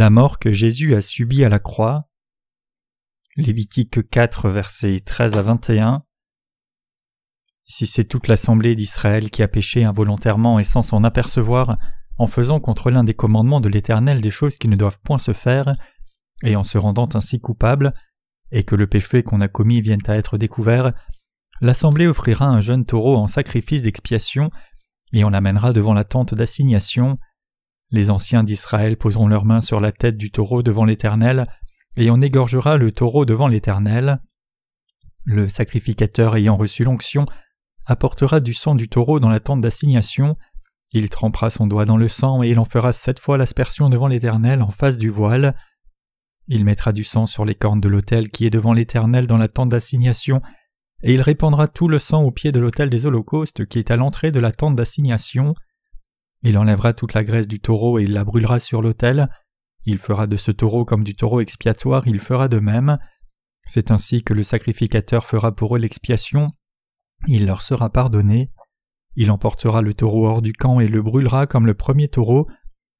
La mort que Jésus a subie à la croix. Lévitique 4, versets 13 à 21. Si c'est toute l'assemblée d'Israël qui a péché involontairement et sans s'en apercevoir, en faisant contre l'un des commandements de l'Éternel des choses qui ne doivent point se faire, et en se rendant ainsi coupable, et que le péché qu'on a commis vienne à être découvert, l'assemblée offrira un jeune taureau en sacrifice d'expiation, et on l'amènera devant la tente d'assignation. Les anciens d'Israël poseront leurs mains sur la tête du taureau devant l'Éternel, et on égorgera le taureau devant l'Éternel. Le sacrificateur ayant reçu l'onction apportera du sang du taureau dans la tente d'assignation, il trempera son doigt dans le sang et il en fera sept fois l'aspersion devant l'Éternel en face du voile. Il mettra du sang sur les cornes de l'autel qui est devant l'Éternel dans la tente d'assignation, et il répandra tout le sang au pied de l'autel des holocaustes qui est à l'entrée de la tente d'assignation. Il enlèvera toute la graisse du taureau et il la brûlera sur l'autel. Il fera de ce taureau comme du taureau expiatoire, il fera de même. C'est ainsi que le sacrificateur fera pour eux l'expiation. Il leur sera pardonné. Il emportera le taureau hors du camp et le brûlera comme le premier taureau.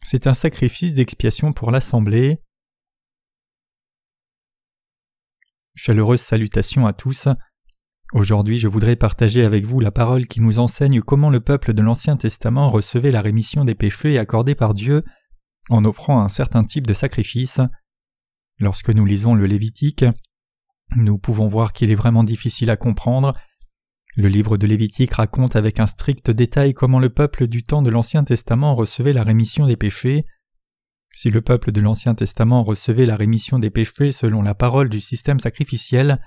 C'est un sacrifice d'expiation pour l'assemblée. Chaleureuse salutation à tous. Aujourd'hui je voudrais partager avec vous la parole qui nous enseigne comment le peuple de l'Ancien Testament recevait la rémission des péchés accordés par Dieu en offrant un certain type de sacrifice. Lorsque nous lisons le Lévitique, nous pouvons voir qu'il est vraiment difficile à comprendre. Le livre de Lévitique raconte avec un strict détail comment le peuple du temps de l'Ancien Testament recevait la rémission des péchés. Si le peuple de l'Ancien Testament recevait la rémission des péchés selon la parole du système sacrificiel,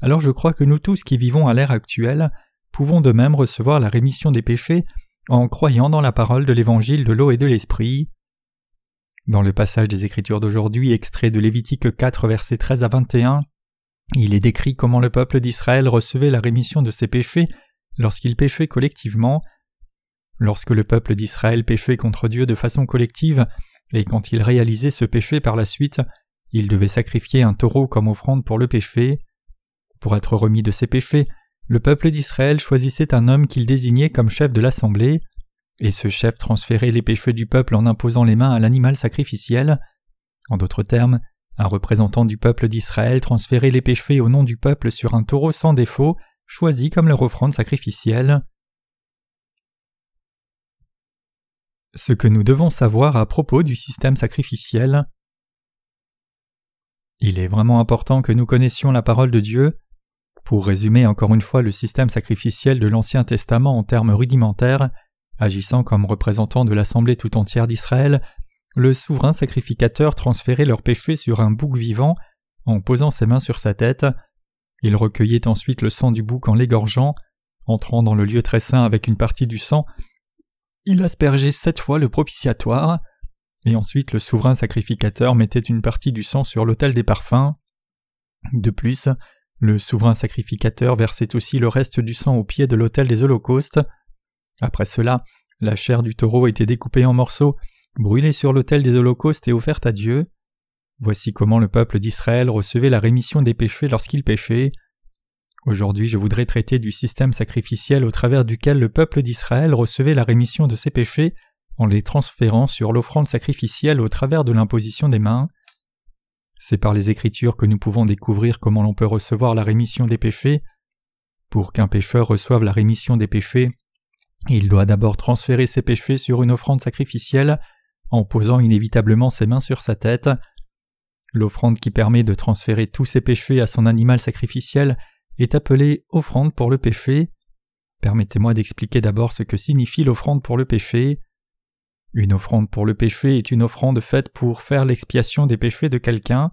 alors je crois que nous tous qui vivons à l'ère actuelle pouvons de même recevoir la rémission des péchés en croyant dans la parole de l'évangile de l'eau et de l'esprit. Dans le passage des Écritures d'aujourd'hui, extrait de Lévitique 4, versets 13 à 21, il est décrit comment le peuple d'Israël recevait la rémission de ses péchés lorsqu'il péchait collectivement. Lorsque le peuple d'Israël péchait contre Dieu de façon collective, et quand il réalisait ce péché par la suite, il devait sacrifier un taureau comme offrande pour le péché. Pour être remis de ses péchés, le peuple d'Israël choisissait un homme qu'il désignait comme chef de l'assemblée, et ce chef transférait les péchés du peuple en imposant les mains à l'animal sacrificiel. En d'autres termes, un représentant du peuple d'Israël transférait les péchés au nom du peuple sur un taureau sans défaut, choisi comme leur offrande sacrificielle. Ce que nous devons savoir à propos du système sacrificiel. Il est vraiment important que nous connaissions la parole de Dieu, pour résumer encore une fois le système sacrificiel de l'Ancien Testament en termes rudimentaires, agissant comme représentant de l'assemblée tout entière d'Israël, le souverain sacrificateur transférait leurs péchés sur un bouc vivant en posant ses mains sur sa tête. Il recueillait ensuite le sang du bouc en l'égorgeant. Entrant dans le lieu très saint avec une partie du sang, il aspergeait sept fois le propitiatoire, et ensuite le souverain sacrificateur mettait une partie du sang sur l'autel des parfums. De plus, le souverain sacrificateur versait aussi le reste du sang au pied de l'autel des holocaustes. Après cela, la chair du taureau était découpée en morceaux, brûlée sur l'autel des holocaustes et offerte à Dieu. Voici comment le peuple d'Israël recevait la rémission des péchés lorsqu'il péchait. Aujourd'hui je voudrais traiter du système sacrificiel au travers duquel le peuple d'Israël recevait la rémission de ses péchés en les transférant sur l'offrande sacrificielle au travers de l'imposition des mains. C'est par les Écritures que nous pouvons découvrir comment l'on peut recevoir la rémission des péchés. Pour qu'un pécheur reçoive la rémission des péchés, il doit d'abord transférer ses péchés sur une offrande sacrificielle en posant inévitablement ses mains sur sa tête. L'offrande qui permet de transférer tous ses péchés à son animal sacrificiel est appelée offrande pour le péché. Permettez-moi d'expliquer d'abord ce que signifie l'offrande pour le péché. Une offrande pour le péché est une offrande faite pour faire l'expiation des péchés de quelqu'un.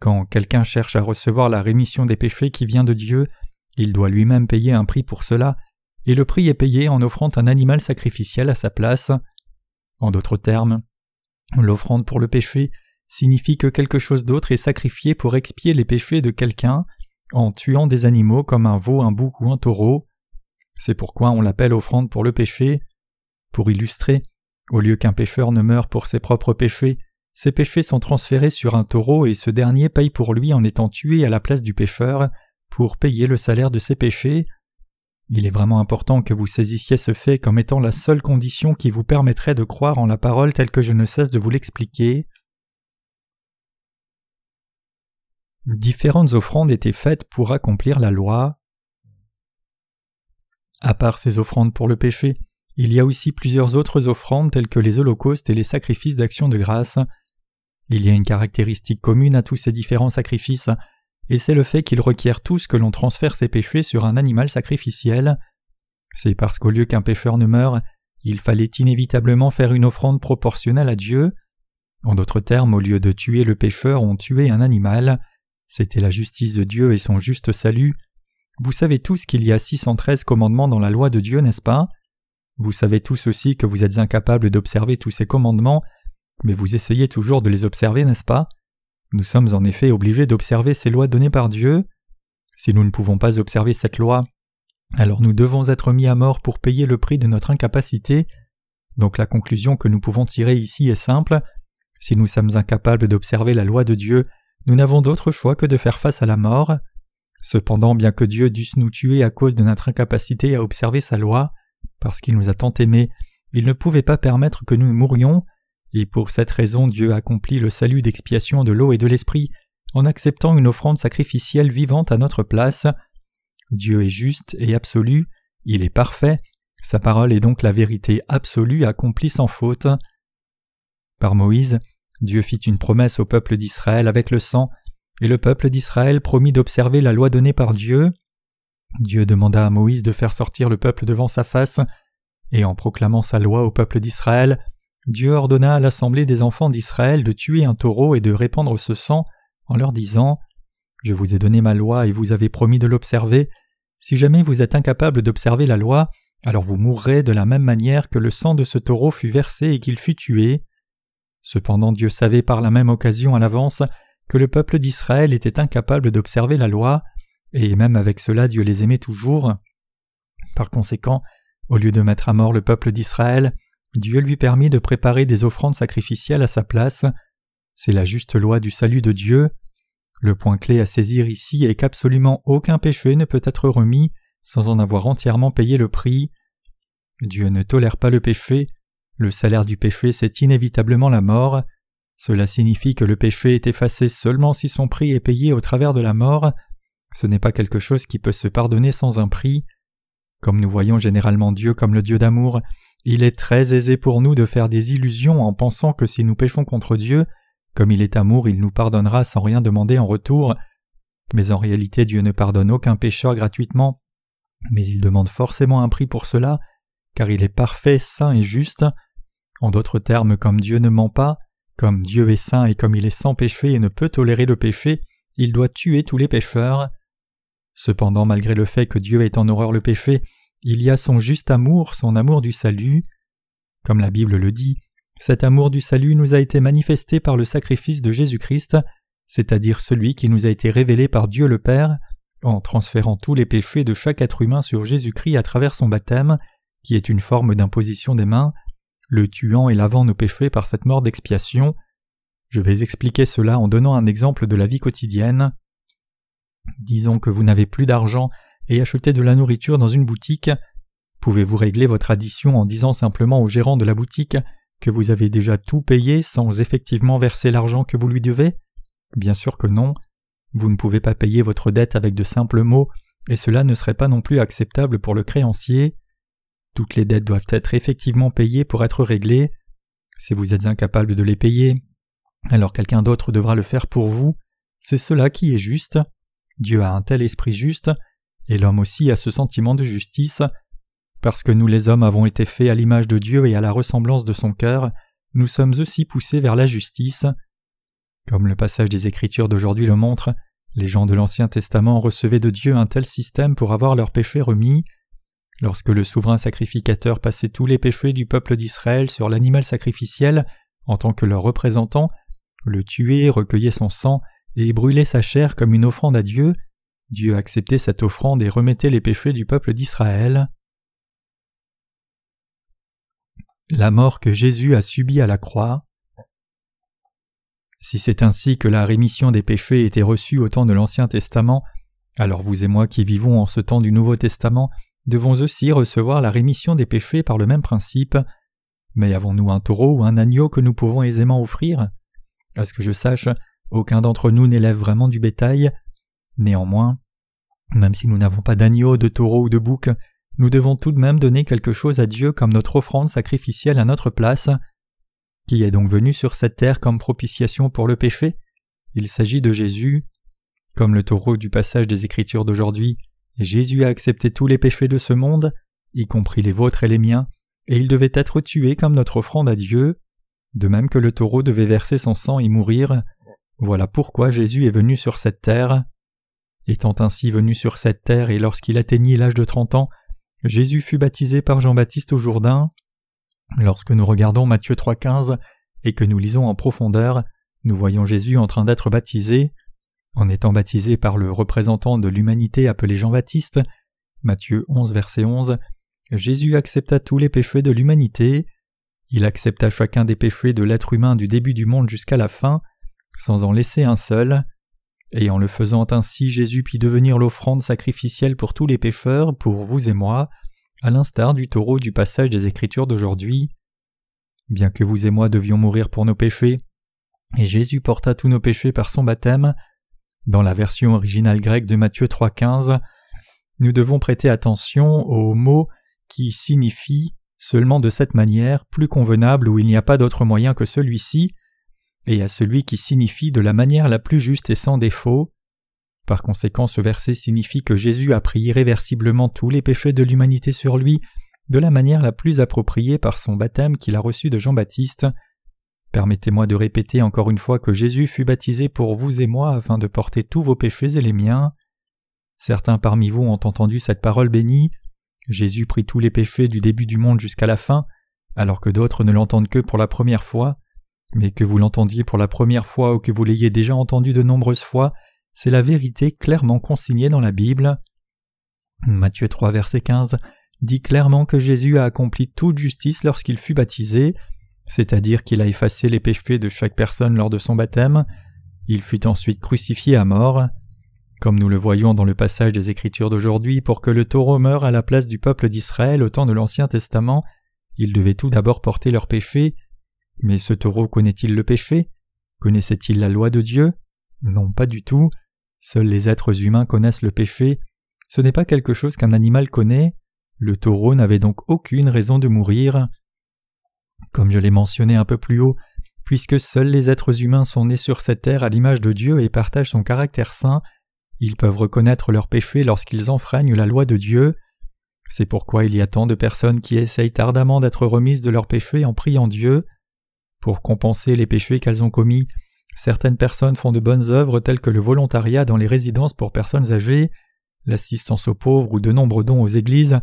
Quand quelqu'un cherche à recevoir la rémission des péchés qui vient de Dieu, il doit lui-même payer un prix pour cela, et le prix est payé en offrant un animal sacrificiel à sa place. En d'autres termes, l'offrande pour le péché signifie que quelque chose d'autre est sacrifié pour expier les péchés de quelqu'un en tuant des animaux comme un veau, un bouc ou un taureau. C'est pourquoi on l'appelle offrande pour le péché. Pour illustrer, au lieu qu'un pécheur ne meure pour ses propres péchés, ses péchés sont transférés sur un taureau et ce dernier paye pour lui en étant tué à la place du pécheur pour payer le salaire de ses péchés. Il est vraiment important que vous saisissiez ce fait comme étant la seule condition qui vous permettrait de croire en la parole telle que je ne cesse de vous l'expliquer. Différentes offrandes étaient faites pour accomplir la loi. À part ces offrandes pour le péché, il y a aussi plusieurs autres offrandes telles que les holocaustes et les sacrifices d'action de grâce il y a une caractéristique commune à tous ces différents sacrifices, et c'est le fait qu'ils requièrent tous que l'on transfère ses péchés sur un animal sacrificiel. C'est parce qu'au lieu qu'un pécheur ne meure, il fallait inévitablement faire une offrande proportionnelle à Dieu. En d'autres termes, au lieu de tuer le pécheur, on tuait un animal. C'était la justice de Dieu et son juste salut. Vous savez tous qu'il y a 613 commandements dans la loi de Dieu, n'est-ce pas? Vous savez tous aussi que vous êtes incapables d'observer tous ces commandements, mais vous essayez toujours de les observer, n'est-ce pas? Nous sommes en effet obligés d'observer ces lois données par Dieu. Si nous ne pouvons pas observer cette loi, alors nous devons être mis à mort pour payer le prix de notre incapacité. Donc la conclusion que nous pouvons tirer ici est simple. Si nous sommes incapables d'observer la loi de Dieu, nous n'avons d'autre choix que de faire face à la mort. Cependant, bien que Dieu dusse nous tuer à cause de notre incapacité à observer sa loi, parce qu'il nous a tant aimés, il ne pouvait pas permettre que nous mourions, et pour cette raison Dieu accomplit le salut d'expiation de l'eau et de l'esprit en acceptant une offrande sacrificielle vivante à notre place. Dieu est juste et absolu, il est parfait, sa parole est donc la vérité absolue accomplie sans faute. Par Moïse, Dieu fit une promesse au peuple d'Israël avec le sang, et le peuple d'Israël promit d'observer la loi donnée par Dieu. Dieu demanda à Moïse de faire sortir le peuple devant sa face, et en proclamant sa loi au peuple d'Israël, Dieu ordonna à l'assemblée des enfants d'Israël de tuer un taureau et de répandre ce sang, en leur disant Je vous ai donné ma loi et vous avez promis de l'observer. Si jamais vous êtes incapable d'observer la loi, alors vous mourrez de la même manière que le sang de ce taureau fut versé et qu'il fut tué. Cependant Dieu savait par la même occasion à l'avance que le peuple d'Israël était incapable d'observer la loi, et même avec cela Dieu les aimait toujours. Par conséquent, au lieu de mettre à mort le peuple d'Israël, Dieu lui permit de préparer des offrandes sacrificielles à sa place. C'est la juste loi du salut de Dieu. Le point clé à saisir ici est qu'absolument aucun péché ne peut être remis sans en avoir entièrement payé le prix. Dieu ne tolère pas le péché, le salaire du péché, c'est inévitablement la mort. Cela signifie que le péché est effacé seulement si son prix est payé au travers de la mort. Ce n'est pas quelque chose qui peut se pardonner sans un prix. Comme nous voyons généralement Dieu comme le Dieu d'amour, il est très aisé pour nous de faire des illusions en pensant que si nous péchons contre Dieu, comme il est amour, il nous pardonnera sans rien demander en retour. Mais en réalité Dieu ne pardonne aucun pécheur gratuitement, mais il demande forcément un prix pour cela, car il est parfait, saint et juste. En d'autres termes, comme Dieu ne ment pas, comme Dieu est saint et comme il est sans péché et ne peut tolérer le péché, il doit tuer tous les pécheurs. Cependant, malgré le fait que Dieu ait en horreur le péché, il y a son juste amour, son amour du salut. Comme la Bible le dit, cet amour du salut nous a été manifesté par le sacrifice de Jésus-Christ, c'est-à-dire celui qui nous a été révélé par Dieu le Père, en transférant tous les péchés de chaque être humain sur Jésus-Christ à travers son baptême, qui est une forme d'imposition des mains, le tuant et lavant nos péchés par cette mort d'expiation. Je vais expliquer cela en donnant un exemple de la vie quotidienne. Disons que vous n'avez plus d'argent et achetez de la nourriture dans une boutique. Pouvez-vous régler votre addition en disant simplement au gérant de la boutique que vous avez déjà tout payé sans effectivement verser l'argent que vous lui devez? Bien sûr que non. Vous ne pouvez pas payer votre dette avec de simples mots, et cela ne serait pas non plus acceptable pour le créancier. Toutes les dettes doivent être effectivement payées pour être réglées. Si vous êtes incapable de les payer, alors quelqu'un d'autre devra le faire pour vous. C'est cela qui est juste. Dieu a un tel esprit juste, et l'homme aussi a ce sentiment de justice. Parce que nous les hommes avons été faits à l'image de Dieu et à la ressemblance de son cœur, nous sommes aussi poussés vers la justice. Comme le passage des Écritures d'aujourd'hui le montre, les gens de l'Ancien Testament recevaient de Dieu un tel système pour avoir leurs péchés remis. Lorsque le souverain sacrificateur passait tous les péchés du peuple d'Israël sur l'animal sacrificiel en tant que leur représentant, le tuait, recueillait son sang et brûlait sa chair comme une offrande à Dieu, Dieu acceptait cette offrande et remettait les péchés du peuple d'Israël. La mort que Jésus a subie à la croix. Si c'est ainsi que la rémission des péchés était reçue au temps de l'Ancien Testament, alors vous et moi qui vivons en ce temps du Nouveau Testament devons aussi recevoir la rémission des péchés par le même principe. Mais avons-nous un taureau ou un agneau que nous pouvons aisément offrir? À ce que je sache, aucun d'entre nous n'élève vraiment du bétail. Néanmoins, même si nous n'avons pas d'agneau, de taureau ou de bouc, nous devons tout de même donner quelque chose à Dieu comme notre offrande sacrificielle à notre place. Qui est donc venu sur cette terre comme propitiation pour le péché? Il s'agit de Jésus. Comme le taureau du passage des Écritures d'aujourd'hui, Jésus a accepté tous les péchés de ce monde, y compris les vôtres et les miens, et il devait être tué comme notre offrande à Dieu, de même que le taureau devait verser son sang et mourir. Voilà pourquoi Jésus est venu sur cette terre. Étant ainsi venu sur cette terre et lorsqu'il atteignit l'âge de trente ans, Jésus fut baptisé par Jean-Baptiste au Jourdain. Lorsque nous regardons Matthieu 3,15 et que nous lisons en profondeur, nous voyons Jésus en train d'être baptisé. En étant baptisé par le représentant de l'humanité appelé Jean-Baptiste, Matthieu 11, verset 11, Jésus accepta tous les péchés de l'humanité. Il accepta chacun des péchés de l'être humain du début du monde jusqu'à la fin, sans en laisser un seul. Et en le faisant ainsi, Jésus put devenir l'offrande sacrificielle pour tous les pécheurs, pour vous et moi, à l'instar du taureau du passage des Écritures d'aujourd'hui. Bien que vous et moi devions mourir pour nos péchés, et Jésus porta tous nos péchés par son baptême, dans la version originale grecque de Matthieu 3.15, nous devons prêter attention aux mots qui signifient seulement de cette manière, plus convenable où il n'y a pas d'autre moyen que celui-ci, et à celui qui signifie de la manière la plus juste et sans défaut. Par conséquent, ce verset signifie que Jésus a pris irréversiblement tous les péchés de l'humanité sur lui de la manière la plus appropriée par son baptême qu'il a reçu de Jean-Baptiste. Permettez-moi de répéter encore une fois que Jésus fut baptisé pour vous et moi afin de porter tous vos péchés et les miens. Certains parmi vous ont entendu cette parole bénie. Jésus prit tous les péchés du début du monde jusqu'à la fin, alors que d'autres ne l'entendent que pour la première fois. Mais que vous l'entendiez pour la première fois ou que vous l'ayez déjà entendu de nombreuses fois, c'est la vérité clairement consignée dans la Bible. Matthieu 3 verset 15 dit clairement que Jésus a accompli toute justice lorsqu'il fut baptisé, c'est-à-dire qu'il a effacé les péchés de chaque personne lors de son baptême, il fut ensuite crucifié à mort. Comme nous le voyons dans le passage des Écritures d'aujourd'hui, pour que le taureau meure à la place du peuple d'Israël au temps de l'Ancien Testament, il devait tout d'abord porter leurs péchés, mais ce taureau connaît-il le péché? Connaissait-il la loi de Dieu? Non, pas du tout. Seuls les êtres humains connaissent le péché. Ce n'est pas quelque chose qu'un animal connaît. Le taureau n'avait donc aucune raison de mourir. Comme je l'ai mentionné un peu plus haut, puisque seuls les êtres humains sont nés sur cette terre à l'image de Dieu et partagent son caractère saint, ils peuvent reconnaître leurs péchés lorsqu'ils enfreignent la loi de Dieu. C'est pourquoi il y a tant de personnes qui essayent ardemment d'être remises de leurs péchés en priant Dieu. Pour compenser les péchés qu'elles ont commis, certaines personnes font de bonnes œuvres telles que le volontariat dans les résidences pour personnes âgées, l'assistance aux pauvres ou de nombreux dons aux églises,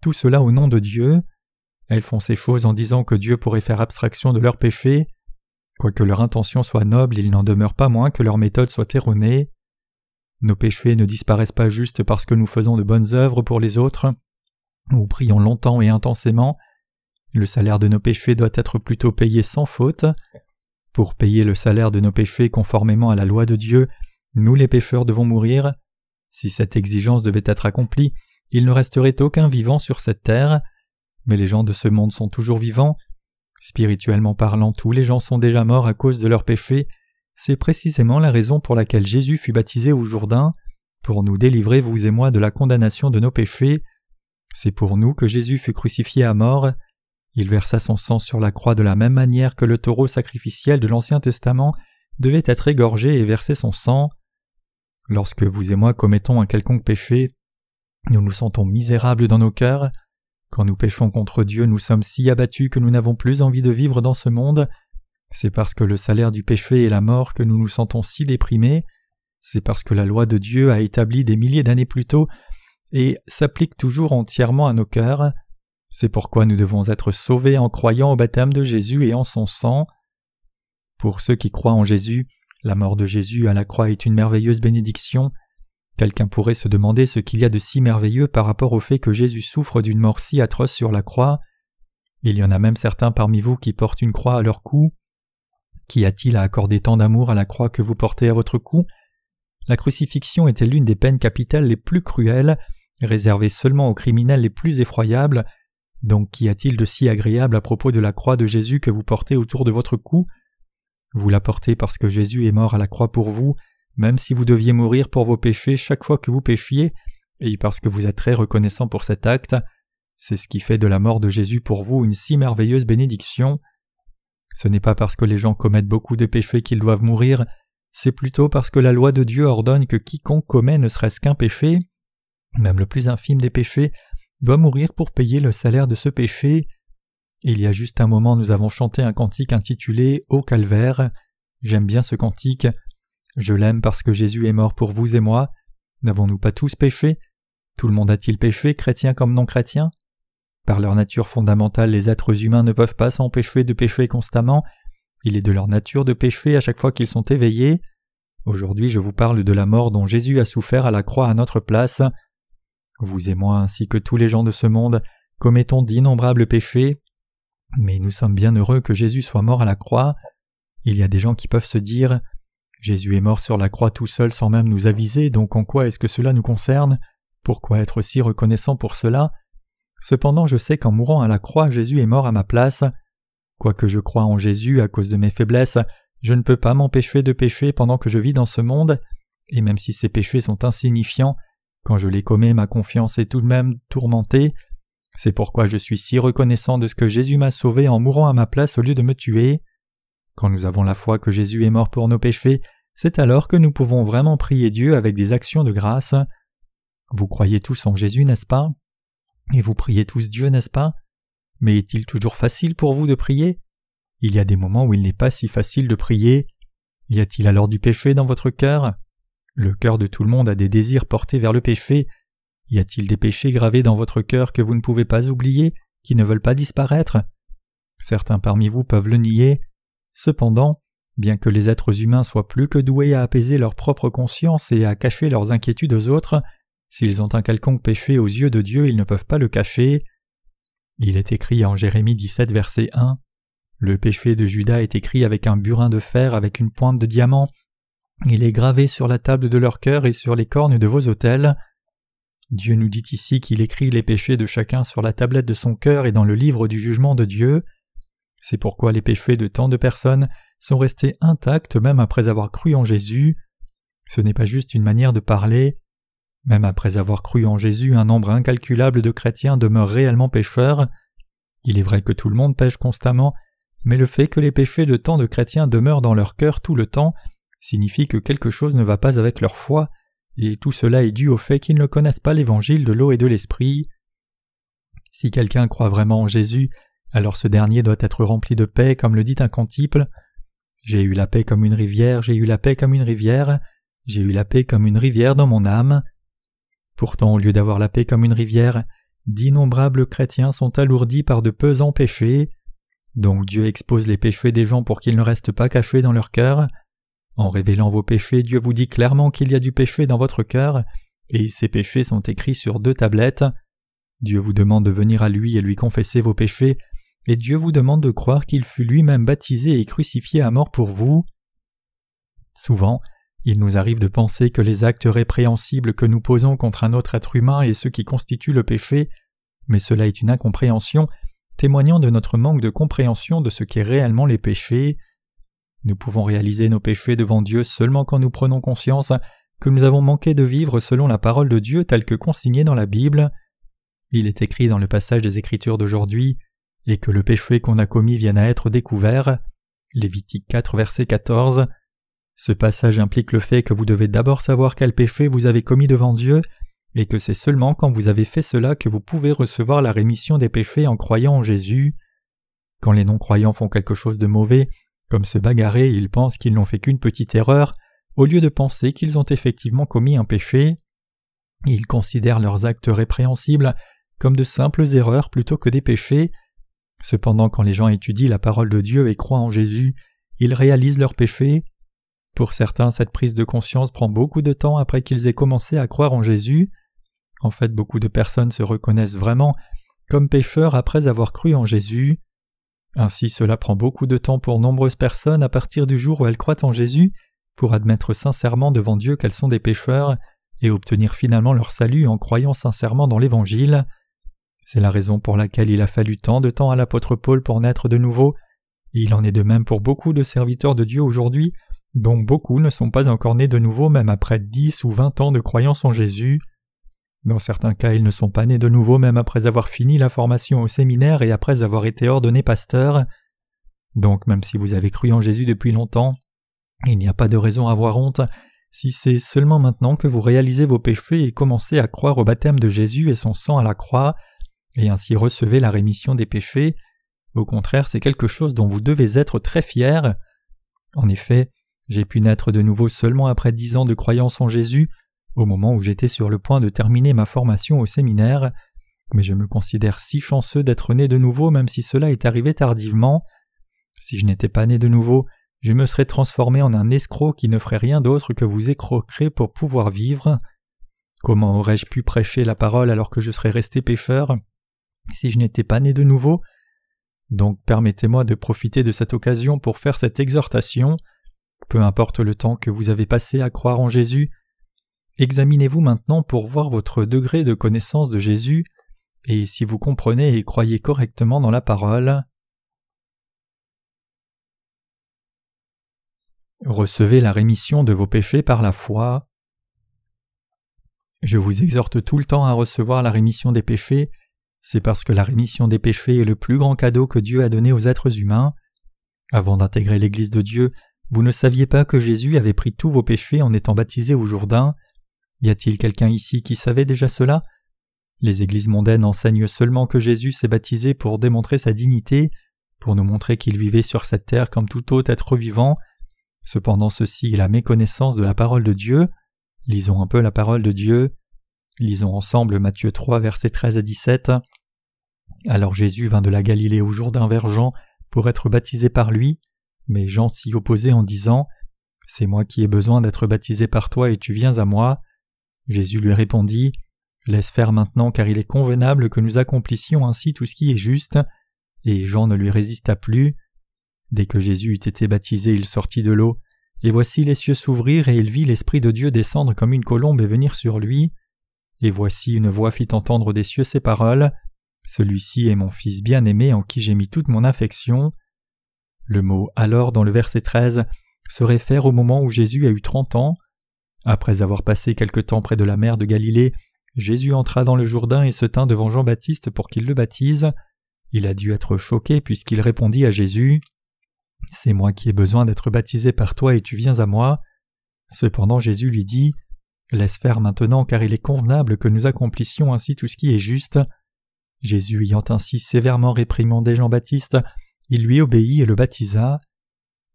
tout cela au nom de Dieu. Elles font ces choses en disant que Dieu pourrait faire abstraction de leurs péchés. Quoique leur intention soit noble, il n'en demeure pas moins que leur méthode soit erronée. Nos péchés ne disparaissent pas juste parce que nous faisons de bonnes œuvres pour les autres, ou prions longtemps et intensément, le salaire de nos péchés doit être plutôt payé sans faute. Pour payer le salaire de nos péchés conformément à la loi de Dieu, nous les pécheurs devons mourir. Si cette exigence devait être accomplie, il ne resterait aucun vivant sur cette terre. Mais les gens de ce monde sont toujours vivants. Spirituellement parlant, tous les gens sont déjà morts à cause de leurs péchés. C'est précisément la raison pour laquelle Jésus fut baptisé au Jourdain, pour nous délivrer, vous et moi, de la condamnation de nos péchés. C'est pour nous que Jésus fut crucifié à mort. Il versa son sang sur la croix de la même manière que le taureau sacrificiel de l'Ancien Testament devait être égorgé et verser son sang. Lorsque vous et moi commettons un quelconque péché, nous nous sentons misérables dans nos cœurs. Quand nous péchons contre Dieu, nous sommes si abattus que nous n'avons plus envie de vivre dans ce monde. C'est parce que le salaire du péché est la mort que nous nous sentons si déprimés. C'est parce que la loi de Dieu a établi des milliers d'années plus tôt et s'applique toujours entièrement à nos cœurs. C'est pourquoi nous devons être sauvés en croyant au baptême de Jésus et en son sang. Pour ceux qui croient en Jésus, la mort de Jésus à la croix est une merveilleuse bénédiction. Quelqu'un pourrait se demander ce qu'il y a de si merveilleux par rapport au fait que Jésus souffre d'une mort si atroce sur la croix. Il y en a même certains parmi vous qui portent une croix à leur cou. Qu'y a-t-il à accorder tant d'amour à la croix que vous portez à votre cou? La crucifixion était l'une des peines capitales les plus cruelles, réservée seulement aux criminels les plus effroyables, donc qu'y a-t-il de si agréable à propos de la croix de Jésus que vous portez autour de votre cou? Vous la portez parce que Jésus est mort à la croix pour vous, même si vous deviez mourir pour vos péchés chaque fois que vous péchiez, et parce que vous êtes très reconnaissant pour cet acte. C'est ce qui fait de la mort de Jésus pour vous une si merveilleuse bénédiction. Ce n'est pas parce que les gens commettent beaucoup de péchés qu'ils doivent mourir, c'est plutôt parce que la loi de Dieu ordonne que quiconque commet ne serait-ce qu'un péché, même le plus infime des péchés, doit mourir pour payer le salaire de ce péché. Il y a juste un moment nous avons chanté un cantique intitulé Au calvaire. J'aime bien ce cantique. Je l'aime parce que Jésus est mort pour vous et moi. N'avons-nous pas tous péché? Tout le monde a-t-il péché, chrétien comme non chrétien? Par leur nature fondamentale, les êtres humains ne peuvent pas s'empêcher de pécher constamment. Il est de leur nature de pécher à chaque fois qu'ils sont éveillés. Aujourd'hui, je vous parle de la mort dont Jésus a souffert à la croix à notre place. Vous et moi, ainsi que tous les gens de ce monde, commettons d'innombrables péchés, mais nous sommes bien heureux que Jésus soit mort à la croix. Il y a des gens qui peuvent se dire Jésus est mort sur la croix tout seul sans même nous aviser, donc en quoi est-ce que cela nous concerne? Pourquoi être si reconnaissant pour cela? Cependant, je sais qu'en mourant à la croix, Jésus est mort à ma place. Quoique je croie en Jésus à cause de mes faiblesses, je ne peux pas m'empêcher de pécher pendant que je vis dans ce monde, et même si ces péchés sont insignifiants, quand je les commets, ma confiance est tout de même tourmentée. C'est pourquoi je suis si reconnaissant de ce que Jésus m'a sauvé en mourant à ma place au lieu de me tuer. Quand nous avons la foi que Jésus est mort pour nos péchés, c'est alors que nous pouvons vraiment prier Dieu avec des actions de grâce. Vous croyez tous en Jésus, n'est-ce pas? Et vous priez tous Dieu, n'est-ce pas? Mais est-il toujours facile pour vous de prier? Il y a des moments où il n'est pas si facile de prier. Y a-t-il alors du péché dans votre cœur? Le cœur de tout le monde a des désirs portés vers le péché, y a-t-il des péchés gravés dans votre cœur que vous ne pouvez pas oublier, qui ne veulent pas disparaître? Certains parmi vous peuvent le nier. Cependant, bien que les êtres humains soient plus que doués à apaiser leur propre conscience et à cacher leurs inquiétudes aux autres, s'ils ont un quelconque péché aux yeux de Dieu, ils ne peuvent pas le cacher. Il est écrit en Jérémie 17, verset 1 Le péché de Judas est écrit avec un burin de fer avec une pointe de diamant. Il est gravé sur la table de leur cœur et sur les cornes de vos autels. Dieu nous dit ici qu'il écrit les péchés de chacun sur la tablette de son cœur et dans le livre du jugement de Dieu. C'est pourquoi les péchés de tant de personnes sont restés intacts même après avoir cru en Jésus. Ce n'est pas juste une manière de parler. Même après avoir cru en Jésus, un nombre incalculable de chrétiens demeurent réellement pécheurs. Il est vrai que tout le monde pêche constamment, mais le fait que les péchés de tant de chrétiens demeurent dans leur cœur tout le temps signifie que quelque chose ne va pas avec leur foi et tout cela est dû au fait qu'ils ne connaissent pas l'évangile de l'eau et de l'esprit. Si quelqu'un croit vraiment en Jésus, alors ce dernier doit être rempli de paix, comme le dit un cantiple. J'ai eu la paix comme une rivière, j'ai eu la paix comme une rivière, j'ai eu la paix comme une rivière dans mon âme. Pourtant, au lieu d'avoir la paix comme une rivière, d'innombrables chrétiens sont alourdis par de pesants péchés. Donc Dieu expose les péchés des gens pour qu'ils ne restent pas cachés dans leur cœur. En révélant vos péchés, Dieu vous dit clairement qu'il y a du péché dans votre cœur, et ces péchés sont écrits sur deux tablettes. Dieu vous demande de venir à lui et lui confesser vos péchés, et Dieu vous demande de croire qu'il fut lui-même baptisé et crucifié à mort pour vous. Souvent, il nous arrive de penser que les actes répréhensibles que nous posons contre un autre être humain est ce qui constitue le péché, mais cela est une incompréhension, témoignant de notre manque de compréhension de ce qu'est réellement les péchés. Nous pouvons réaliser nos péchés devant Dieu seulement quand nous prenons conscience que nous avons manqué de vivre selon la parole de Dieu telle que consignée dans la Bible. Il est écrit dans le passage des Écritures d'aujourd'hui et que le péché qu'on a commis vienne à être découvert. Lévitique 4 verset 14. Ce passage implique le fait que vous devez d'abord savoir quel péché vous avez commis devant Dieu et que c'est seulement quand vous avez fait cela que vous pouvez recevoir la rémission des péchés en croyant en Jésus. Quand les non-croyants font quelque chose de mauvais, comme se bagarrer, ils pensent qu'ils n'ont fait qu'une petite erreur, au lieu de penser qu'ils ont effectivement commis un péché. Ils considèrent leurs actes répréhensibles comme de simples erreurs plutôt que des péchés. Cependant, quand les gens étudient la parole de Dieu et croient en Jésus, ils réalisent leurs péchés. Pour certains, cette prise de conscience prend beaucoup de temps après qu'ils aient commencé à croire en Jésus. En fait, beaucoup de personnes se reconnaissent vraiment comme pécheurs après avoir cru en Jésus. Ainsi cela prend beaucoup de temps pour nombreuses personnes à partir du jour où elles croient en Jésus pour admettre sincèrement devant Dieu qu'elles sont des pécheurs et obtenir finalement leur salut en croyant sincèrement dans l'Évangile. C'est la raison pour laquelle il a fallu tant de temps à l'apôtre Paul pour naître de nouveau, il en est de même pour beaucoup de serviteurs de Dieu aujourd'hui, dont beaucoup ne sont pas encore nés de nouveau même après dix ou vingt ans de croyance en Jésus. Dans certains cas, ils ne sont pas nés de nouveau même après avoir fini la formation au séminaire et après avoir été ordonnés pasteurs. Donc même si vous avez cru en Jésus depuis longtemps, il n'y a pas de raison à avoir honte si c'est seulement maintenant que vous réalisez vos péchés et commencez à croire au baptême de Jésus et son sang à la croix, et ainsi recevez la rémission des péchés. Au contraire, c'est quelque chose dont vous devez être très fiers. En effet, j'ai pu naître de nouveau seulement après dix ans de croyance en Jésus, au moment où j'étais sur le point de terminer ma formation au séminaire, mais je me considère si chanceux d'être né de nouveau même si cela est arrivé tardivement. Si je n'étais pas né de nouveau, je me serais transformé en un escroc qui ne ferait rien d'autre que vous écroquer pour pouvoir vivre. Comment aurais-je pu prêcher la parole alors que je serais resté pécheur si je n'étais pas né de nouveau? Donc permettez-moi de profiter de cette occasion pour faire cette exhortation. Peu importe le temps que vous avez passé à croire en Jésus, examinez-vous maintenant pour voir votre degré de connaissance de Jésus et si vous comprenez et croyez correctement dans la parole. Recevez la rémission de vos péchés par la foi. Je vous exhorte tout le temps à recevoir la rémission des péchés, c'est parce que la rémission des péchés est le plus grand cadeau que Dieu a donné aux êtres humains. Avant d'intégrer l'Église de Dieu, vous ne saviez pas que Jésus avait pris tous vos péchés en étant baptisé au Jourdain. Y a-t-il quelqu'un ici qui savait déjà cela? Les églises mondaines enseignent seulement que Jésus s'est baptisé pour démontrer sa dignité, pour nous montrer qu'il vivait sur cette terre comme tout autre être vivant, Cependant ceci est la méconnaissance de la parole de Dieu. Lisons un peu la parole de Dieu. Lisons ensemble Matthieu 3 versets 13 à 17. Alors Jésus vint de la Galilée au Jourdain vers Jean pour être baptisé par lui, mais Jean s'y opposait en disant C'est moi qui ai besoin d'être baptisé par toi et tu viens à moi. Jésus lui répondit Laisse faire maintenant car il est convenable que nous accomplissions ainsi tout ce qui est juste. Et Jean ne lui résista plus. Dès que Jésus eut été baptisé, il sortit de l'eau, et voici les cieux s'ouvrir, et il vit l'Esprit de Dieu descendre comme une colombe et venir sur lui. Et voici une voix fit entendre des cieux ces paroles. Celui-ci est mon Fils bien-aimé en qui j'ai mis toute mon affection. Le mot alors dans le verset 13 se réfère au moment où Jésus a eu trente ans. Après avoir passé quelque temps près de la mer de Galilée, Jésus entra dans le Jourdain et se tint devant Jean-Baptiste pour qu'il le baptise. Il a dû être choqué puisqu'il répondit à Jésus c'est moi qui ai besoin d'être baptisé par toi et tu viens à moi. Cependant Jésus lui dit Laisse faire maintenant car il est convenable que nous accomplissions ainsi tout ce qui est juste. Jésus ayant ainsi sévèrement réprimandé Jean-Baptiste, il lui obéit et le baptisa.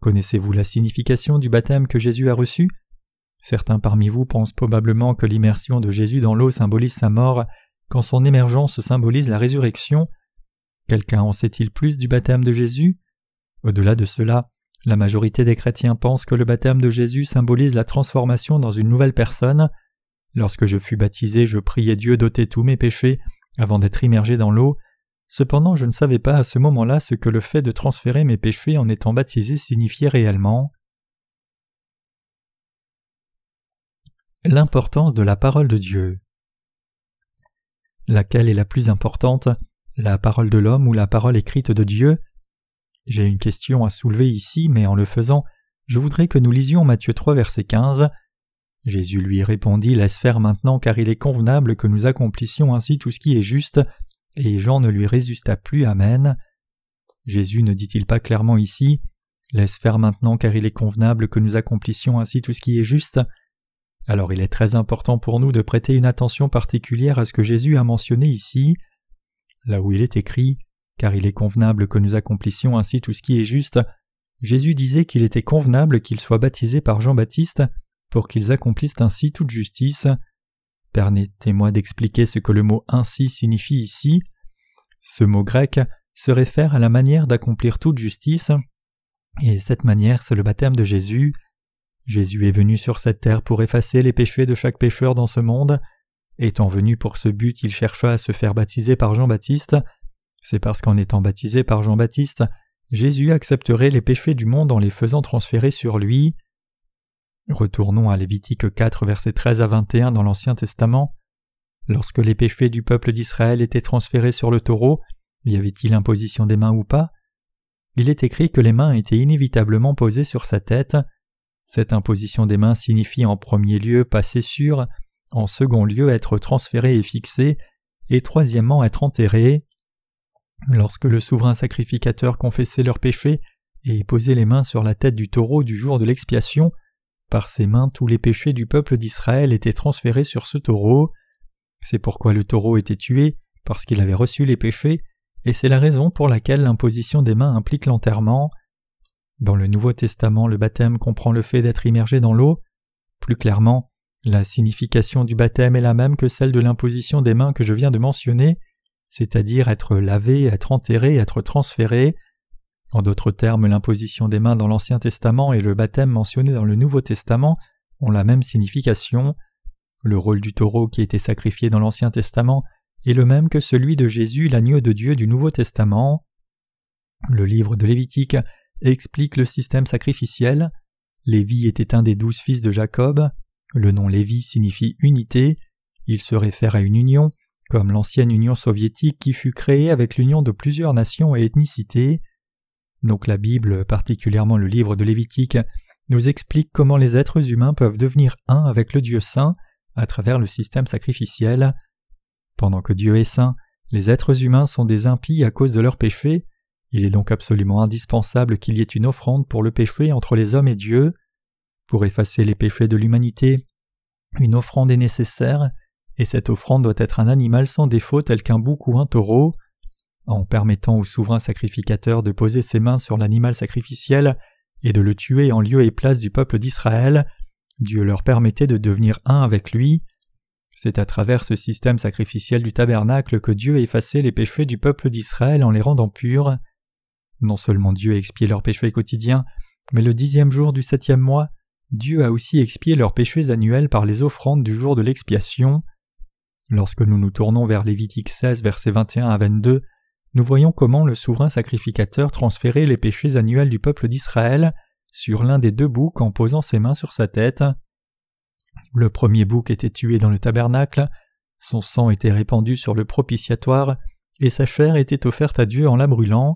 Connaissez-vous la signification du baptême que Jésus a reçu? Certains parmi vous pensent probablement que l'immersion de Jésus dans l'eau symbolise sa mort, quand son émergence symbolise la résurrection. Quelqu'un en sait-il plus du baptême de Jésus? Au-delà de cela, la majorité des chrétiens pensent que le baptême de Jésus symbolise la transformation dans une nouvelle personne. Lorsque je fus baptisé, je priais Dieu d'ôter tous mes péchés avant d'être immergé dans l'eau. Cependant, je ne savais pas à ce moment-là ce que le fait de transférer mes péchés en étant baptisé signifiait réellement. L'importance de la parole de Dieu. Laquelle est la plus importante, la parole de l'homme ou la parole écrite de Dieu? J'ai une question à soulever ici, mais en le faisant, je voudrais que nous lisions Matthieu 3 verset 15. Jésus lui répondit Laisse faire maintenant car il est convenable que nous accomplissions ainsi tout ce qui est juste, et Jean ne lui résista plus. Amen. Jésus ne dit-il pas clairement ici Laisse faire maintenant car il est convenable que nous accomplissions ainsi tout ce qui est juste Alors il est très important pour nous de prêter une attention particulière à ce que Jésus a mentionné ici. Là où il est écrit car il est convenable que nous accomplissions ainsi tout ce qui est juste. Jésus disait qu'il était convenable qu'ils soient baptisés par Jean-Baptiste pour qu'ils accomplissent ainsi toute justice. Permettez-moi d'expliquer ce que le mot ainsi signifie ici. Ce mot grec se réfère à la manière d'accomplir toute justice, et cette manière c'est le baptême de Jésus. Jésus est venu sur cette terre pour effacer les péchés de chaque pécheur dans ce monde. Étant venu pour ce but, il chercha à se faire baptiser par Jean-Baptiste, c'est parce qu'en étant baptisé par Jean-Baptiste, Jésus accepterait les péchés du monde en les faisant transférer sur lui. Retournons à Lévitique 4 versets 13 à 21 dans l'Ancien Testament. Lorsque les péchés du peuple d'Israël étaient transférés sur le taureau, y avait-il imposition des mains ou pas? Il est écrit que les mains étaient inévitablement posées sur sa tête. Cette imposition des mains signifie en premier lieu passer sur, en second lieu être transféré et fixé, et troisièmement être enterré. Lorsque le souverain sacrificateur confessait leurs péchés et posait les mains sur la tête du taureau du jour de l'expiation, par ses mains tous les péchés du peuple d'Israël étaient transférés sur ce taureau. C'est pourquoi le taureau était tué, parce qu'il avait reçu les péchés, et c'est la raison pour laquelle l'imposition des mains implique l'enterrement. Dans le Nouveau Testament, le baptême comprend le fait d'être immergé dans l'eau. Plus clairement, la signification du baptême est la même que celle de l'imposition des mains que je viens de mentionner, c'est-à-dire être lavé, être enterré, être transféré. En d'autres termes, l'imposition des mains dans l'Ancien Testament et le baptême mentionné dans le Nouveau Testament ont la même signification. Le rôle du taureau qui était sacrifié dans l'Ancien Testament est le même que celui de Jésus, l'agneau de Dieu du Nouveau Testament. Le livre de Lévitique explique le système sacrificiel. Lévi était un des douze fils de Jacob. Le nom Lévi signifie unité. Il se réfère à une union, comme l'ancienne Union soviétique qui fut créée avec l'union de plusieurs nations et ethnicités. Donc la Bible, particulièrement le livre de Lévitique, nous explique comment les êtres humains peuvent devenir un avec le Dieu saint à travers le système sacrificiel. Pendant que Dieu est saint, les êtres humains sont des impies à cause de leurs péchés. Il est donc absolument indispensable qu'il y ait une offrande pour le péché entre les hommes et Dieu. Pour effacer les péchés de l'humanité, une offrande est nécessaire, et cette offrande doit être un animal sans défaut tel qu'un bouc ou un taureau. En permettant au souverain sacrificateur de poser ses mains sur l'animal sacrificiel et de le tuer en lieu et place du peuple d'Israël, Dieu leur permettait de devenir un avec lui. C'est à travers ce système sacrificiel du tabernacle que Dieu effaçait les péchés du peuple d'Israël en les rendant purs. Non seulement Dieu expiait leurs péchés quotidiens, mais le dixième jour du septième mois, Dieu a aussi expié leurs péchés annuels par les offrandes du jour de l'expiation. Lorsque nous nous tournons vers Lévitique 16, versets 21 à 22, nous voyons comment le souverain sacrificateur transférait les péchés annuels du peuple d'Israël sur l'un des deux boucs en posant ses mains sur sa tête. Le premier bouc était tué dans le tabernacle, son sang était répandu sur le propitiatoire, et sa chair était offerte à Dieu en la brûlant.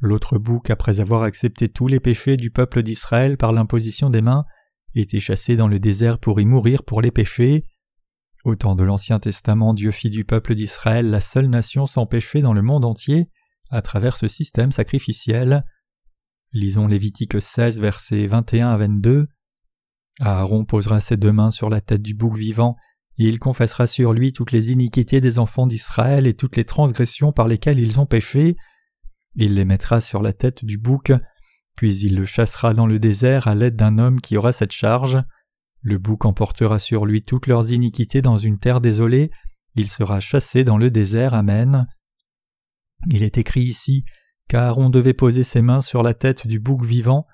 L'autre bouc, après avoir accepté tous les péchés du peuple d'Israël par l'imposition des mains, était chassé dans le désert pour y mourir pour les péchés. Au temps de l'Ancien Testament, Dieu fit du peuple d'Israël la seule nation sans péché dans le monde entier, à travers ce système sacrificiel. Lisons Lévitique 16, versets 21 à 22. Aaron posera ses deux mains sur la tête du bouc vivant, et il confessera sur lui toutes les iniquités des enfants d'Israël et toutes les transgressions par lesquelles ils ont péché. Il les mettra sur la tête du bouc, puis il le chassera dans le désert à l'aide d'un homme qui aura cette charge. Le bouc emportera sur lui toutes leurs iniquités dans une terre désolée, il sera chassé dans le désert. Amen. Il est écrit ici qu'Aaron devait poser ses mains sur la tête du bouc vivant,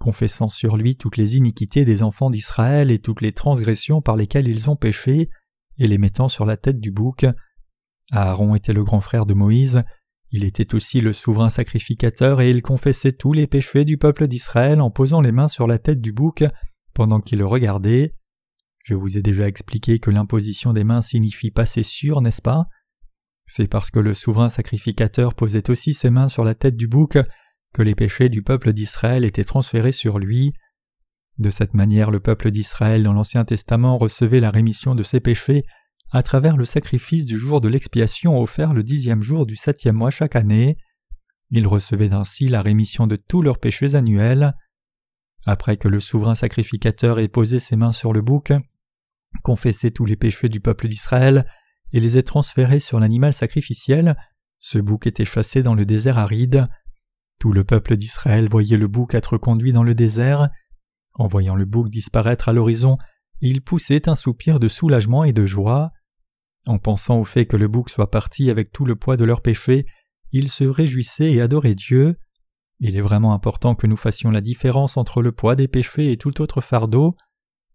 confessant sur lui toutes les iniquités des enfants d'Israël et toutes les transgressions par lesquelles ils ont péché, et les mettant sur la tête du bouc. Aaron était le grand frère de Moïse, il était aussi le souverain sacrificateur et il confessait tous les péchés du peuple d'Israël en posant les mains sur la tête du bouc pendant qu'il le regardait. Je vous ai déjà expliqué que l'imposition des mains signifie passer sûr, n'est-ce pas? C'est parce que le souverain sacrificateur posait aussi ses mains sur la tête du bouc que les péchés du peuple d'Israël étaient transférés sur lui. De cette manière, le peuple d'Israël dans l'Ancien Testament recevait la rémission de ses péchés à travers le sacrifice du jour de l'expiation offert le dixième jour du septième mois chaque année. Ils recevaient ainsi la rémission de tous leurs péchés annuels. Après que le souverain sacrificateur ait posé ses mains sur le bouc, confessé tous les péchés du peuple d'Israël et les ait transférés sur l'animal sacrificiel, ce bouc était chassé dans le désert aride. Tout le peuple d'Israël voyait le bouc être conduit dans le désert. En voyant le bouc disparaître à l'horizon, il poussait un soupir de soulagement et de joie. En pensant au fait que le bouc soit parti avec tout le poids de leurs péchés, ils se réjouissaient et adoraient Dieu. Il est vraiment important que nous fassions la différence entre le poids des péchés et tout autre fardeau.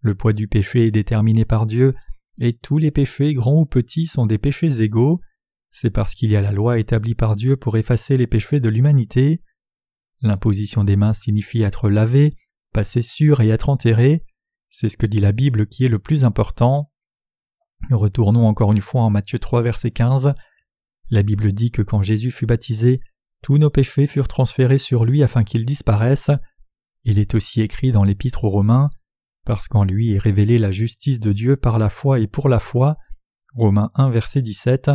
Le poids du péché est déterminé par Dieu, et tous les péchés, grands ou petits, sont des péchés égaux. C'est parce qu'il y a la loi établie par Dieu pour effacer les péchés de l'humanité. L'imposition des mains signifie être lavé, passer sûr et être enterré. C'est ce que dit la Bible qui est le plus important. Retournons encore une fois en Matthieu 3 verset 15. La Bible dit que quand Jésus fut baptisé, tous nos péchés furent transférés sur lui afin qu'ils disparaissent. Il est aussi écrit dans l'Épître aux Romains, parce qu'en lui est révélée la justice de Dieu par la foi et pour la foi. Romains 1 verset 17.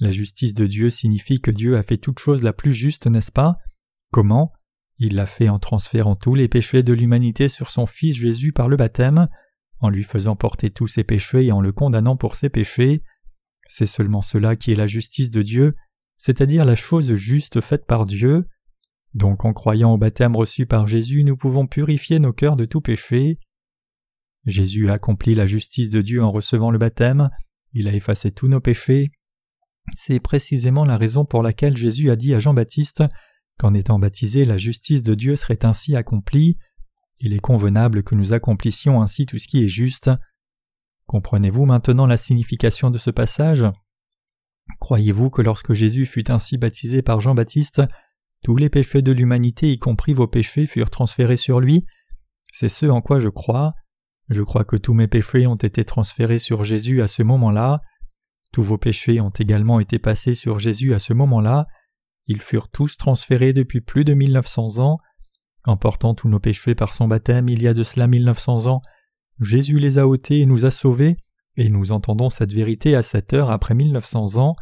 La justice de Dieu signifie que Dieu a fait toute chose la plus juste, n'est-ce pas? Comment? Il l'a fait en transférant tous les péchés de l'humanité sur son Fils Jésus par le baptême, en lui faisant porter tous ses péchés et en le condamnant pour ses péchés. C'est seulement cela qui est la justice de Dieu, c'est-à-dire la chose juste faite par Dieu. Donc en croyant au baptême reçu par Jésus, nous pouvons purifier nos cœurs de tout péché. Jésus a accompli la justice de Dieu en recevant le baptême, il a effacé tous nos péchés. C'est précisément la raison pour laquelle Jésus a dit à Jean-Baptiste qu'en étant baptisé la justice de Dieu serait ainsi accomplie. Il est convenable que nous accomplissions ainsi tout ce qui est juste. Comprenez-vous maintenant la signification de ce passage? Croyez-vous que lorsque Jésus fut ainsi baptisé par Jean-Baptiste, tous les péchés de l'humanité, y compris vos péchés, furent transférés sur lui? C'est ce en quoi je crois. Je crois que tous mes péchés ont été transférés sur Jésus à ce moment-là. Tous vos péchés ont également été passés sur Jésus à ce moment-là. Ils furent tous transférés depuis plus de 1900 ans. En portant tous nos péchés par son baptême il y a de cela 1900 ans, Jésus les a ôtés et nous a sauvés, et nous entendons cette vérité à cette heure après 1900 ans.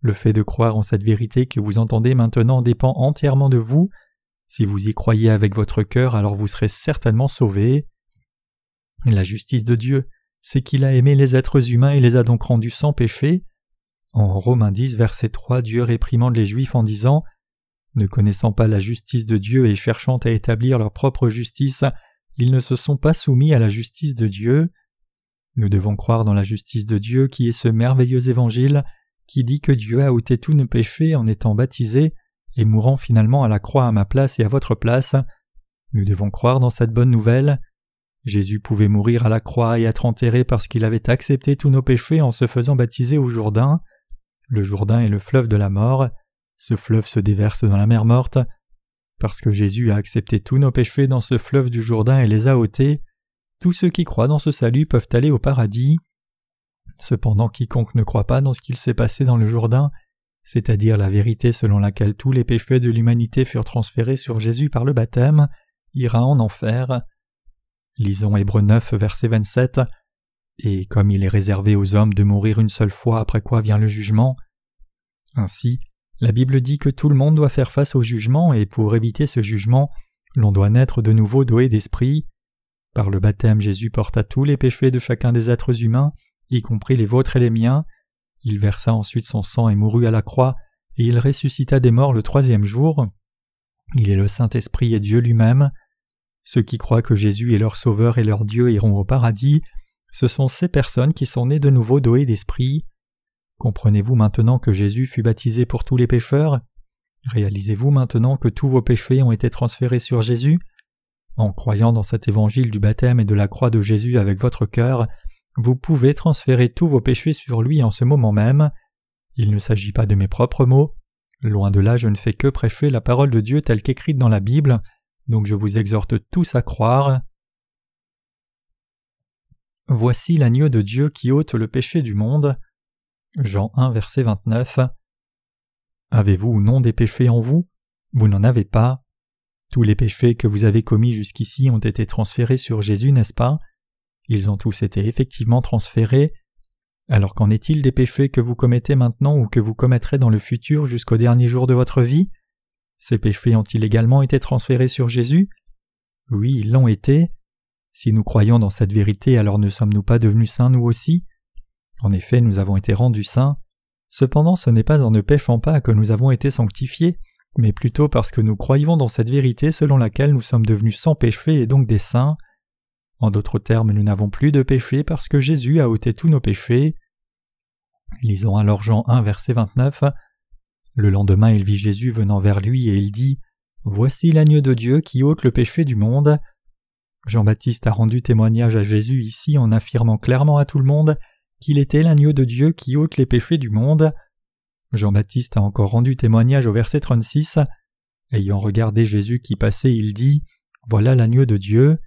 Le fait de croire en cette vérité que vous entendez maintenant dépend entièrement de vous. Si vous y croyez avec votre cœur, alors vous serez certainement sauvés. La justice de Dieu, c'est qu'il a aimé les êtres humains et les a donc rendus sans péché. En Romains 10, verset 3, Dieu réprimande les Juifs en disant Ne connaissant pas la justice de Dieu et cherchant à établir leur propre justice, ils ne se sont pas soumis à la justice de Dieu. Nous devons croire dans la justice de Dieu qui est ce merveilleux évangile qui dit que Dieu a ôté tous nos péchés en étant baptisé et mourant finalement à la croix à ma place et à votre place. Nous devons croire dans cette bonne nouvelle. Jésus pouvait mourir à la croix et être enterré parce qu'il avait accepté tous nos péchés en se faisant baptiser au Jourdain. Le Jourdain est le fleuve de la mort. Ce fleuve se déverse dans la mer morte. Parce que Jésus a accepté tous nos péchés dans ce fleuve du Jourdain et les a ôtés, tous ceux qui croient dans ce salut peuvent aller au paradis. Cependant quiconque ne croit pas dans ce qu'il s'est passé dans le Jourdain, c'est-à-dire la vérité selon laquelle tous les péchés de l'humanité furent transférés sur Jésus par le baptême, ira en enfer. Lisons Hébreux 9, verset 27. Et comme il est réservé aux hommes de mourir une seule fois après quoi vient le jugement. Ainsi, la Bible dit que tout le monde doit faire face au jugement et pour éviter ce jugement, l'on doit naître de nouveau doué d'esprit. Par le baptême, Jésus porta tous les péchés de chacun des êtres humains, y compris les vôtres et les miens. Il versa ensuite son sang et mourut à la croix, et il ressuscita des morts le troisième jour. Il est le Saint-Esprit et Dieu lui-même. Ceux qui croient que Jésus est leur Sauveur et leur Dieu iront au paradis. Ce sont ces personnes qui sont nées de nouveau douées d'esprit. Comprenez-vous maintenant que Jésus fut baptisé pour tous les pécheurs? Réalisez-vous maintenant que tous vos péchés ont été transférés sur Jésus? En croyant dans cet évangile du baptême et de la croix de Jésus avec votre cœur, vous pouvez transférer tous vos péchés sur lui en ce moment même. Il ne s'agit pas de mes propres mots. Loin de là, je ne fais que prêcher la parole de Dieu telle qu'écrite dans la Bible, donc je vous exhorte tous à croire. Voici l'agneau de Dieu qui ôte le péché du monde. Jean 1, verset 29. Avez-vous ou non des péchés en vous? Vous n'en avez pas. Tous les péchés que vous avez commis jusqu'ici ont été transférés sur Jésus, n'est-ce pas? Ils ont tous été effectivement transférés. Alors qu'en est-il des péchés que vous commettez maintenant ou que vous commettrez dans le futur jusqu'au dernier jour de votre vie? Ces péchés ont-ils également été transférés sur Jésus? Oui, ils l'ont été. Si nous croyons dans cette vérité, alors ne sommes-nous pas devenus saints nous aussi? En effet, nous avons été rendus saints. Cependant, ce n'est pas en ne péchant pas que nous avons été sanctifiés, mais plutôt parce que nous croyons dans cette vérité selon laquelle nous sommes devenus sans péché et donc des saints. En d'autres termes, nous n'avons plus de péché parce que Jésus a ôté tous nos péchés. Lisons alors Jean 1, verset 29. Le lendemain il vit Jésus venant vers lui et il dit Voici l'agneau de Dieu qui ôte le péché du monde. Jean-Baptiste a rendu témoignage à Jésus ici en affirmant clairement à tout le monde qu'il était l'agneau de Dieu qui ôte les péchés du monde. Jean-Baptiste a encore rendu témoignage au verset 36. Ayant regardé Jésus qui passait, il dit Voilà l'agneau de Dieu.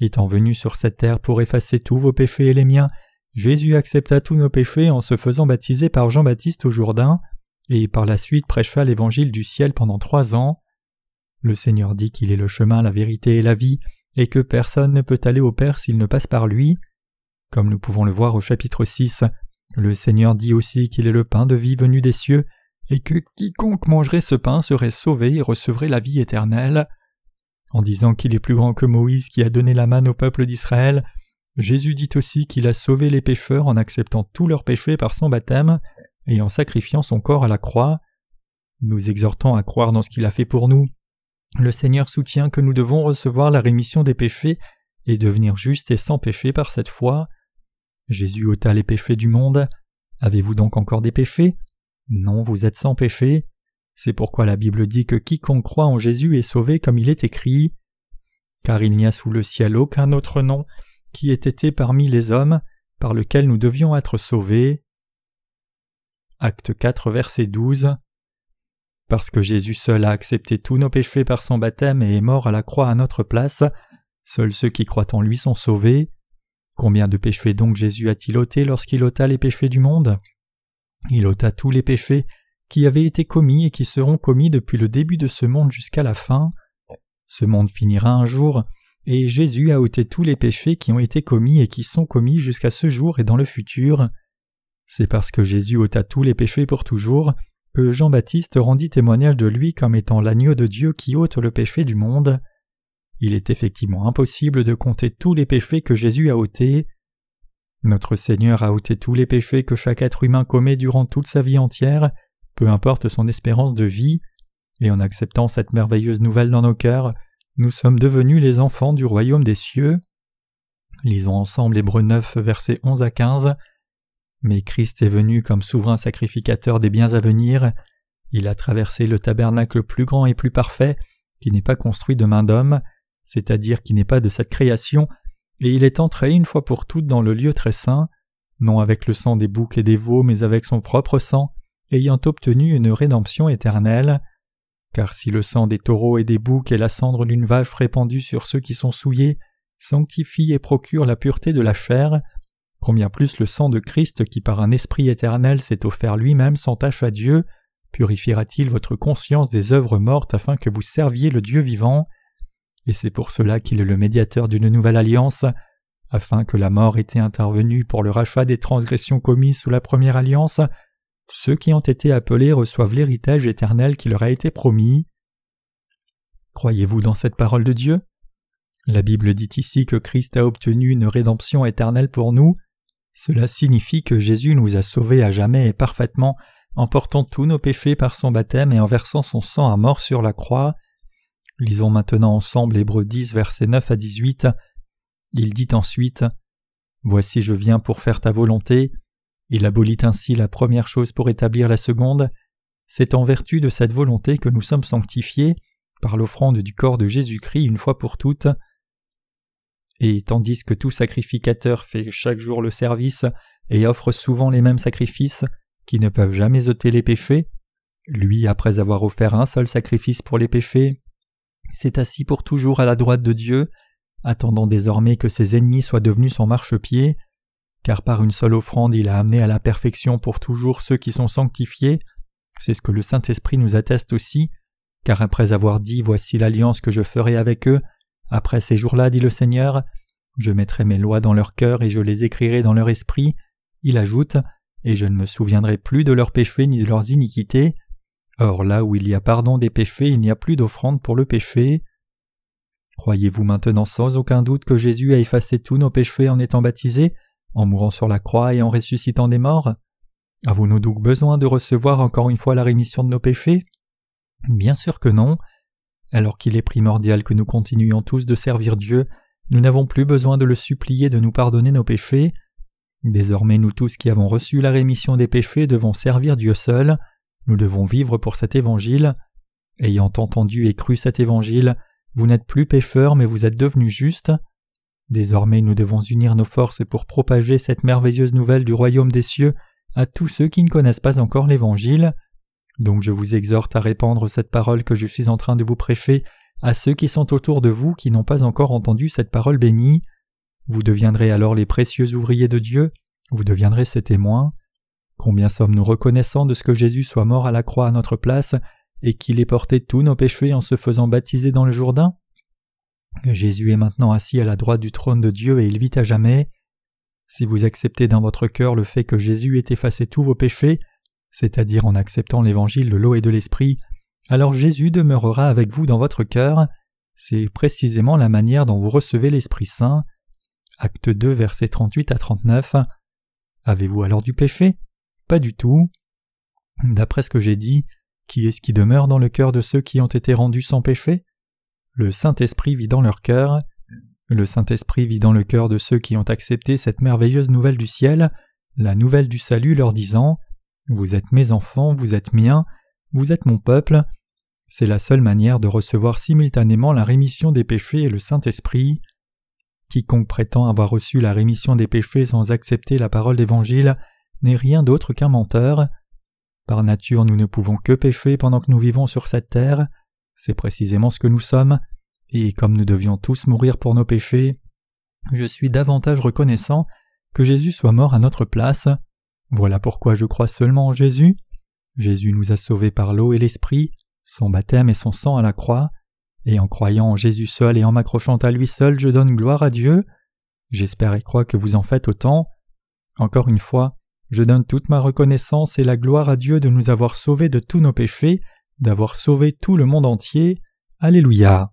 Étant venu sur cette terre pour effacer tous vos péchés et les miens, Jésus accepta tous nos péchés en se faisant baptiser par Jean-Baptiste au Jourdain. et par la suite prêcha l'évangile du ciel pendant trois ans. Le Seigneur dit qu'il est le chemin, la vérité et la vie, et que personne ne peut aller au Père s'il ne passe par lui. Comme nous pouvons le voir au chapitre 6, le Seigneur dit aussi qu'il est le pain de vie venu des cieux, et que quiconque mangerait ce pain serait sauvé et recevrait la vie éternelle. En disant qu'il est plus grand que Moïse qui a donné la manne au peuple d'Israël, Jésus dit aussi qu'il a sauvé les pécheurs en acceptant tous leurs péchés par son baptême et en sacrifiant son corps à la croix. Nous exhortons à croire dans ce qu'il a fait pour nous. Le Seigneur soutient que nous devons recevoir la rémission des péchés et devenir justes et sans péché par cette foi. Jésus ôta les péchés du monde. Avez-vous donc encore des péchés? Non, vous êtes sans péché. C'est pourquoi la Bible dit que quiconque croit en Jésus est sauvé comme il est écrit. Car il n'y a sous le ciel aucun autre nom qui ait été parmi les hommes par lequel nous devions être sauvés. Acte 4, verset 12. Parce que Jésus seul a accepté tous nos péchés par son baptême et est mort à la croix à notre place, seuls ceux qui croient en lui sont sauvés. Combien de péchés donc Jésus a-t-il ôté lorsqu'il ôta les péchés du monde? Il ôta tous les péchés qui avaient été commis et qui seront commis depuis le début de ce monde jusqu'à la fin. Ce monde finira un jour, et Jésus a ôté tous les péchés qui ont été commis et qui sont commis jusqu'à ce jour et dans le futur. C'est parce que Jésus ôta tous les péchés pour toujours que Jean-Baptiste rendit témoignage de lui comme étant l'agneau de Dieu qui ôte le péché du monde. Il est effectivement impossible de compter tous les péchés que Jésus a ôtés. Notre Seigneur a ôté tous les péchés que chaque être humain commet durant toute sa vie entière, peu importe son espérance de vie, et en acceptant cette merveilleuse nouvelle dans nos cœurs, nous sommes devenus les enfants du royaume des cieux. Lisons ensemble Hébreux 9, versets 11 à 15. Mais Christ est venu comme souverain sacrificateur des biens à venir. Il a traversé le tabernacle plus grand et plus parfait, qui n'est pas construit de main d'homme, c'est-à-dire qui n'est pas de cette création, et il est entré une fois pour toutes dans le lieu très saint, non avec le sang des boucs et des veaux, mais avec son propre sang, ayant obtenu une rédemption éternelle. Car si le sang des taureaux et des boucs et la cendre d'une vache répandue sur ceux qui sont souillés sanctifie et procure la pureté de la chair, combien plus le sang de Christ qui par un esprit éternel s'est offert lui-même sans tache à Dieu, purifiera-t-il votre conscience des œuvres mortes afin que vous serviez le Dieu vivant? Et c'est pour cela qu'il est le médiateur d'une nouvelle alliance, afin que la mort était intervenue pour le rachat des transgressions commises sous la première alliance, ceux qui ont été appelés reçoivent l'héritage éternel qui leur a été promis. Croyez-vous dans cette parole de Dieu? La Bible dit ici que Christ a obtenu une rédemption éternelle pour nous. Cela signifie que Jésus nous a sauvés à jamais et parfaitement en portant tous nos péchés par son baptême et en versant son sang à mort sur la croix. Lisons maintenant ensemble Hébreux 10, versets 9 à 18. Il dit ensuite Voici, je viens pour faire ta volonté. Il abolit ainsi la première chose pour établir la seconde. C'est en vertu de cette volonté que nous sommes sanctifiés par l'offrande du corps de Jésus-Christ une fois pour toutes. Et tandis que tout sacrificateur fait chaque jour le service et offre souvent les mêmes sacrifices qui ne peuvent jamais ôter les péchés, lui, après avoir offert un seul sacrifice pour les péchés, s'est assis pour toujours à la droite de Dieu, attendant désormais que ses ennemis soient devenus son marchepied, car par une seule offrande il a amené à la perfection pour toujours ceux qui sont sanctifiés. C'est ce que le Saint-Esprit nous atteste aussi, car après avoir dit Voici l'alliance que je ferai avec eux, après ces jours-là, dit le Seigneur, je mettrai mes lois dans leur cœur et je les écrirai dans leur esprit, il ajoute, et je ne me souviendrai plus de leurs péchés ni de leurs iniquités. Or là où il y a pardon des péchés, il n'y a plus d'offrande pour le péché. Croyez-vous maintenant sans aucun doute que Jésus a effacé tous nos péchés en étant baptisé, en mourant sur la croix et en ressuscitant des morts? Avons-nous donc besoin de recevoir encore une fois la rémission de nos péchés? Bien sûr que non. Alors qu'il est primordial que nous continuions tous de servir Dieu, nous n'avons plus besoin de le supplier de nous pardonner nos péchés. Désormais nous tous qui avons reçu la rémission des péchés devons servir Dieu seul. Nous devons vivre pour cet évangile. Ayant entendu et cru cet évangile, vous n'êtes plus pécheurs mais vous êtes devenus justes. Désormais nous devons unir nos forces pour propager cette merveilleuse nouvelle du royaume des cieux à tous ceux qui ne connaissent pas encore l'Évangile. Donc je vous exhorte à répandre cette parole que je suis en train de vous prêcher à ceux qui sont autour de vous qui n'ont pas encore entendu cette parole bénie. Vous deviendrez alors les précieux ouvriers de Dieu, vous deviendrez ses témoins. Combien sommes-nous reconnaissants de ce que Jésus soit mort à la croix à notre place et qu'il ait porté tous nos péchés en se faisant baptiser dans le Jourdain? Jésus est maintenant assis à la droite du trône de Dieu et il vit à jamais. Si vous acceptez dans votre cœur le fait que Jésus ait effacé tous vos péchés, c'est-à-dire en acceptant l'évangile de l'eau et de l'esprit, alors Jésus demeurera avec vous dans votre cœur. C'est précisément la manière dont vous recevez l'Esprit Saint. Acte 2, versets 38 à 39. Avez-vous alors du péché? Pas du tout. D'après ce que j'ai dit, qui est-ce qui demeure dans le cœur de ceux qui ont été rendus sans péché? Le Saint-Esprit vit dans leur cœur. Le Saint-Esprit vit dans le cœur de ceux qui ont accepté cette merveilleuse nouvelle du ciel, la nouvelle du salut leur disant Vous êtes mes enfants, vous êtes miens, vous êtes mon peuple. C'est la seule manière de recevoir simultanément la rémission des péchés et le Saint-Esprit. Quiconque prétend avoir reçu la rémission des péchés sans accepter la parole d'Évangile n'est rien d'autre qu'un menteur. Par nature nous ne pouvons que pécher pendant que nous vivons sur cette terre, c'est précisément ce que nous sommes, et comme nous devions tous mourir pour nos péchés, je suis davantage reconnaissant que Jésus soit mort à notre place. Voilà pourquoi je crois seulement en Jésus. Jésus nous a sauvés par l'eau et l'esprit, son baptême et son sang à la croix, et en croyant en Jésus seul et en m'accrochant à lui seul, je donne gloire à Dieu. J'espère et crois que vous en faites autant. Encore une fois, je donne toute ma reconnaissance et la gloire à Dieu de nous avoir sauvés de tous nos péchés, d'avoir sauvé tout le monde entier. Alléluia.